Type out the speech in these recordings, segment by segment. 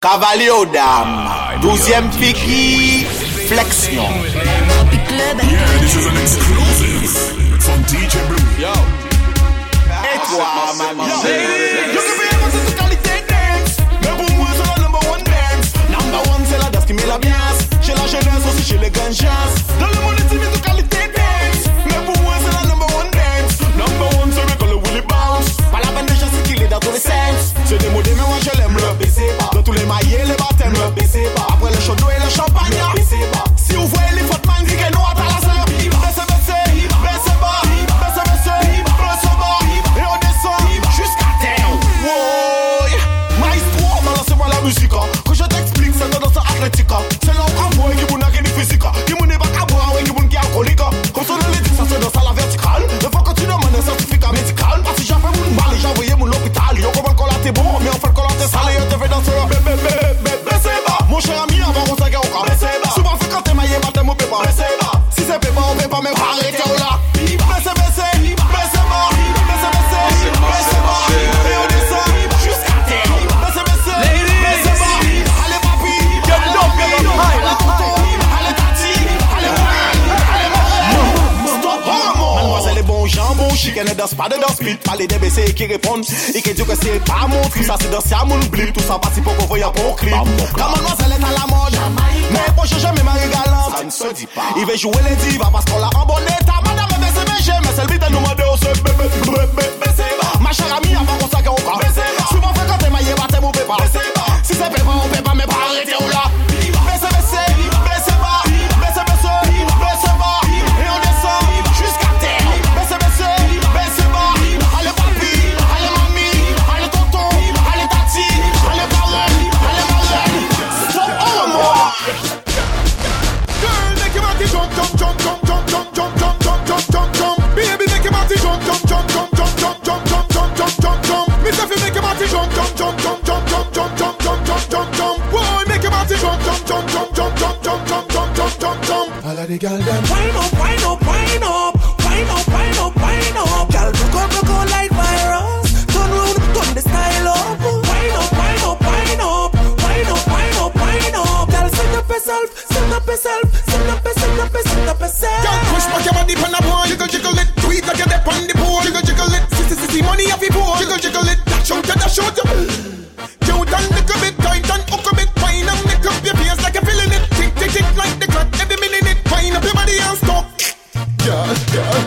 Cavalier aux dames, douzième Fiki, flexion. Yeah, this is an exclusive from DJ Blue. Yo. Et toi, maman. You can be able to qualité dance Mais pour moi c'est la number one dance Number one c'est la danse qui met la Chez la jeunesse aussi chez les ganjas Dans le monde intimiste de pas de danse speed Parler des BC qui répondent. Et qui dit que c'est pas mon cri Ça c'est danser à mon blip Tout ça parti pour qu'on voie un bon clip La mademoiselle est à la mode. Mais pour jamais Marie galante Ça ne se dit pas. il veut jouer les divas parce qu'on l'a en bon the girl them. Wine up, wine up.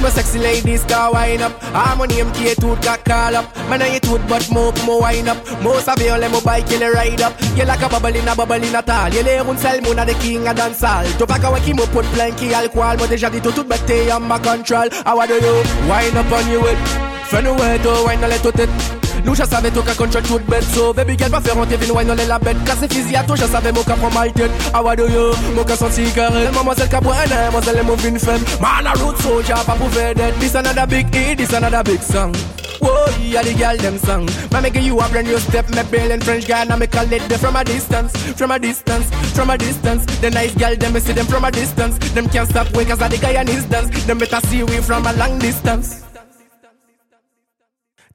My sexy ladies car wine up. Harmony MK tooth got call up. Man I tooth but more more wine up. Most of you let me bike kill ride up. You like a bubble in a bubble in a tal You lay un sel moon the king a dance all To pack away me put plenty alcohol Moi déjà dit tout tout bête en ma control. How do you? Wine up on you Fais nous ouais to wine let tout it nous je savais tout qu'à contrôle toute bête So baby girl pas faire monter vin wine on la bête Casse fusil à toi je savais mon cap from my tête How do you Mon cas senti carré Mademoiselle Cabouane Mademoiselle moving femme Man a root soldier pas pour faire dead This another big hit This another big song Whoa, yeah, the girl them song. Me make you a brand new step, me bail in French guy, now me call it there from a distance, from a distance, from a distance. The nice girl them me see them from a distance. Them can't stop wake cause of the guy and his dance. Them better see we from a long distance.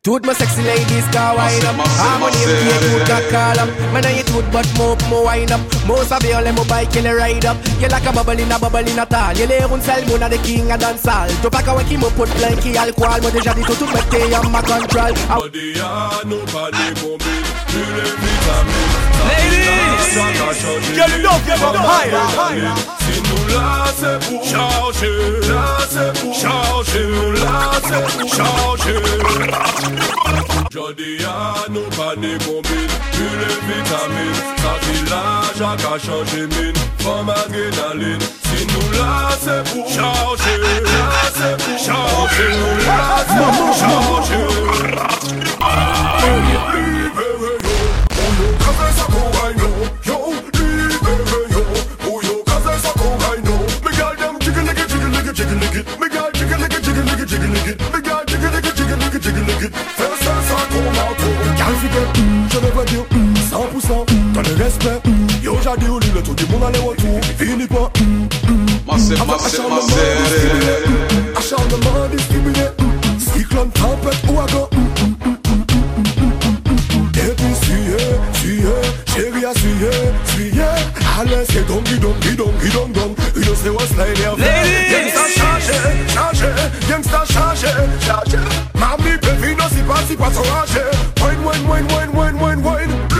Tooth my sexy ladies car wine up. Harmony MK tooth got call up. Man I tooth but more more wine up. Most of you let me bike kill ride up. You like a bubble in a bubble in a tal You lay un sel moon the king a dance all To pack away qui me put plenty alcohol. Moi déjà dit tout tout mette en ma control. Nobody, ah, nobody mobile. Pure vitamine. Ladies, Chaka, chaka, get it up, get it up, higher, higher. Si nous là c'est pour changer, là c'est pour changer, là c'est pour changer. Jodi à nous pas des combines, plus les vitamines, ça dit l'âge a qu'à changer mine, femme adrénaline. Si nous là c'est pour changer, là c'est pour changer, là c'est pour changer. Je Yo j'ai dit au lit le tout du monde aller retour Fini pas Massive, Avec massive, acharnement discriminé Cyclone, tempête, ouragan Et puis suyer, suyer Chérie à suyer, suyer Allez c'est donc, donc, donc, donc, donc Une c'est what's like Gangsta changé, changé Gangsta changé, changé Mami, baby, non, si pas, si pas s'enrager Wine, wine, wine, wine, wine, wine, wine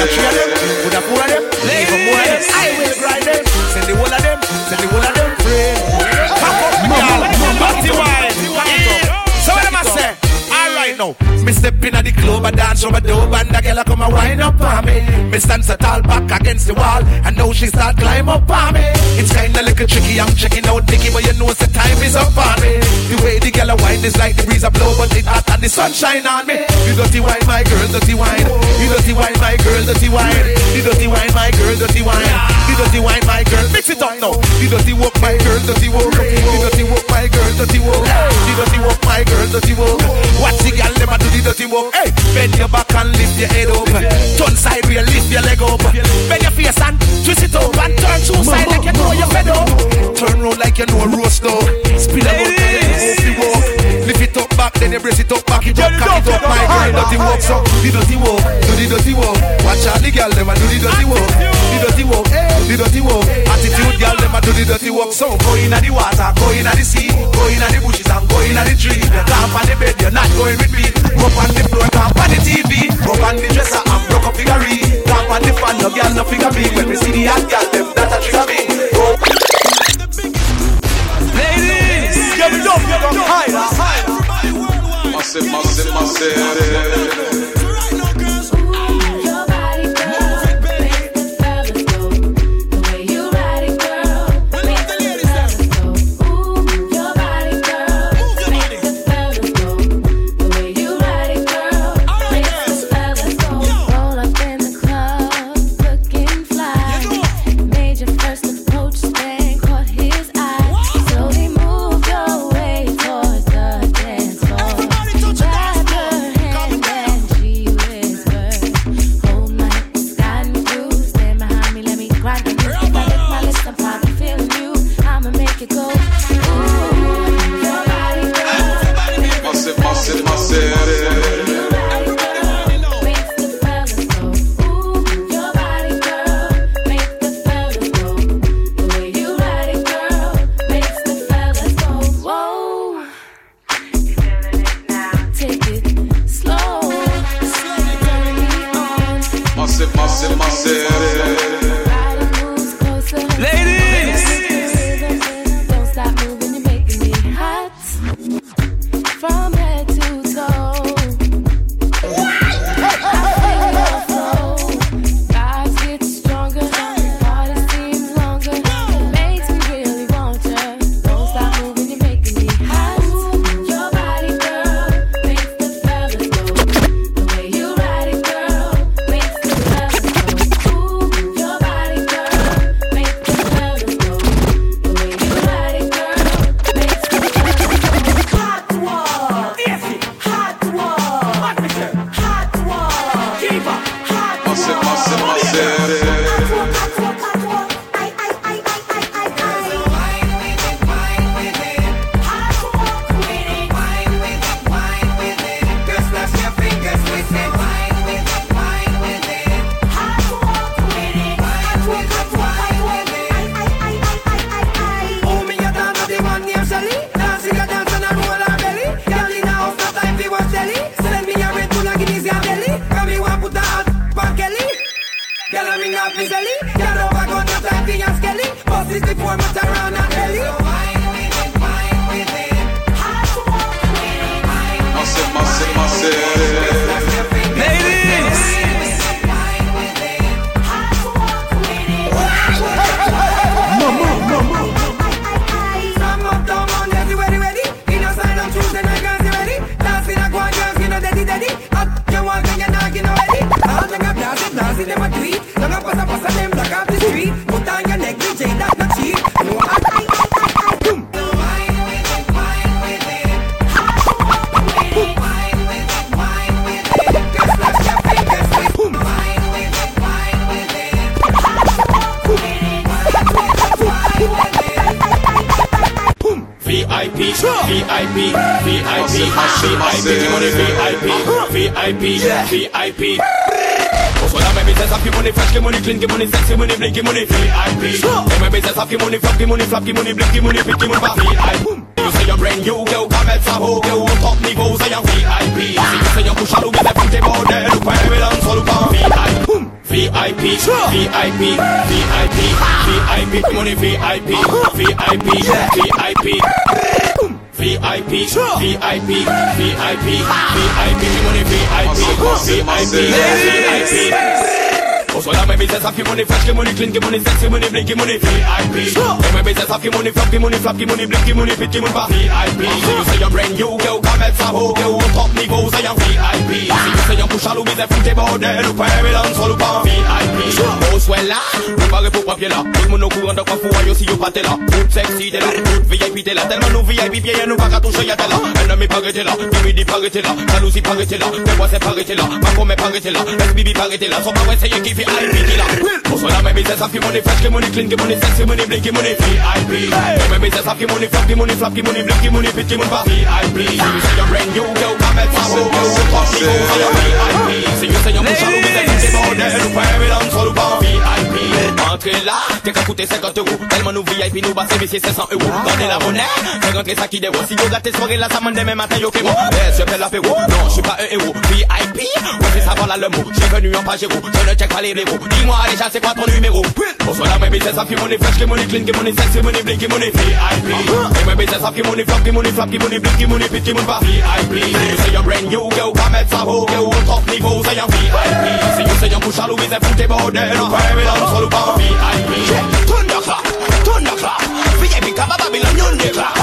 a three of them, put a four of them, even more of them, I will grind them. Send the whole of them, send the whole of them free. Cock up, girl, party wine. Yeah. So what am I say? Alright now, me step in at the club, I dance over dope, and the girl a come and wind up on me. Me stand so tall back against the wall, and now she start climb up on me. It's kinda little tricky, I'm checking out Nicky, but you know the time is up on me. The girl a wind is like the breeze a blow, but it hot and the sunshine on me. You dirty wine, my girl, dirty wine. You dirty wine, my girl, dirty wine. You dirty wine, my girl, dirty wine. You dirty wine, my girl, mix it up now. You dirty walk, my girl, dirty walk. You dirty walk, my girl, dirty walk. You dirty walk, my girl, dirty walk. Watch the girl, them a do the dirty walk. Hey, bend your back up you brace it up, back it up, cock it up, my girl. Dirty walk, so the dirty walk, do the dirty walk. Watch out, the girl, them a do the dirty walk. The dirty walk, the dirty walk. Attitude, girl, them a do the dirty walk. So go in the water, go in the sea, go in the bushes and go in the tree. You camp on the bed, you're not going with me. Go on the floor, camp on the TV. Go on the dresser and broke up figure. Camp on the fan, no girl, no figure me. When we see the hot girl, them that a trigger me. Ladies, Get it up, get up higher. Massive, massive, massive. Selly. Girl over gun, no time fi a skelly. Bust this before much around and belly. VIP, VIP, VIP, money VIP, VIP, VIP. Also now my business have money fresh, get money clean, get money sexy, money blinky, money VIP. And my business have money floppy, money floppy, money blinky, money picky, money VIP. You say you're brand new, girl, come at Saho, girl, au top niveau, c'est un VIP. You say you're push à l'oubli, c'est pour tes bordels, ou pas, mais là, on s'en pas VIP. VIP, VIP, VIP, VIP, money VIP, VIP, VIP. VIP, VIP, VIP, VIP, money VIP, VIP, VIP. Also now my business have money fresh, get money clean, get money sexy, money blinky, money VIP. And my business have money floppy, money floppy, money blinky, money picky, money VIP. So uh-huh. you say you're brand new, girl, come at Saho, girl, au top niveau, c'est un VIP. Si you say you're push l'oubli, c'est fou tes bordels, ou pas, mais là, on s'en pas VIP. Oh, soit là, préparez pour papier là. Tout le monde au courant de quoi faut ailleurs si yo pas t'es là. Tout sexy t'es là, tout VIP t'es là. Tellement nous VIP vieilles, nous pas qu'à toucher y'a t'es là. Pas arrêté là, pas arrêté là. Jalousie pas arrêté là, Fais-moi c'est pas là. Ma commet pas arrêté là, SBB pas arrêté là. Son pas essayer qui fait IP là. Pour cela, mes business have money fresh, get money clean, get money sexy, money blinky, money VIP. And my business have money floppy, money floppy, money blinky, money picky, money VIP. So you say you're brand new, girl, come at Sabo, girl, top niveau, c'est un VIP. So you say you're push c'est des bordels, ou pas, mais là, on s'en loue pas VIP. Entrez là, t'es qu'à coûter 50 euros. Tellement nous VIP, nous bassez, messieurs 500 euros. Donnez la monnaie, fais rentrer ça qui déroule. Si vous gâtez soirée là, ça m'en demain matin, yo, que bon. Yes, je fais l'apéro. Non, je suis pas un héros. VIP, ouais, c'est savoir là le mot. J'ai venu en page héros. Je ne check pas les blaireaux. Dis-moi déjà, c'est quoi ton numéro? Bonsoir là, mes business, ça fait money fresh, que money clean, que money sexy, money blinky, money VIP. Et mes business, ça fait money flop, que money flop, que money blinky, money picky, money pas VIP. You say you're brand new, girl, come at Sabo, girl, au top niveau, c'est un VIP solo with the fruity border Look where we long VIP Thunderclap, thunderclap VIP come a Babylon, you never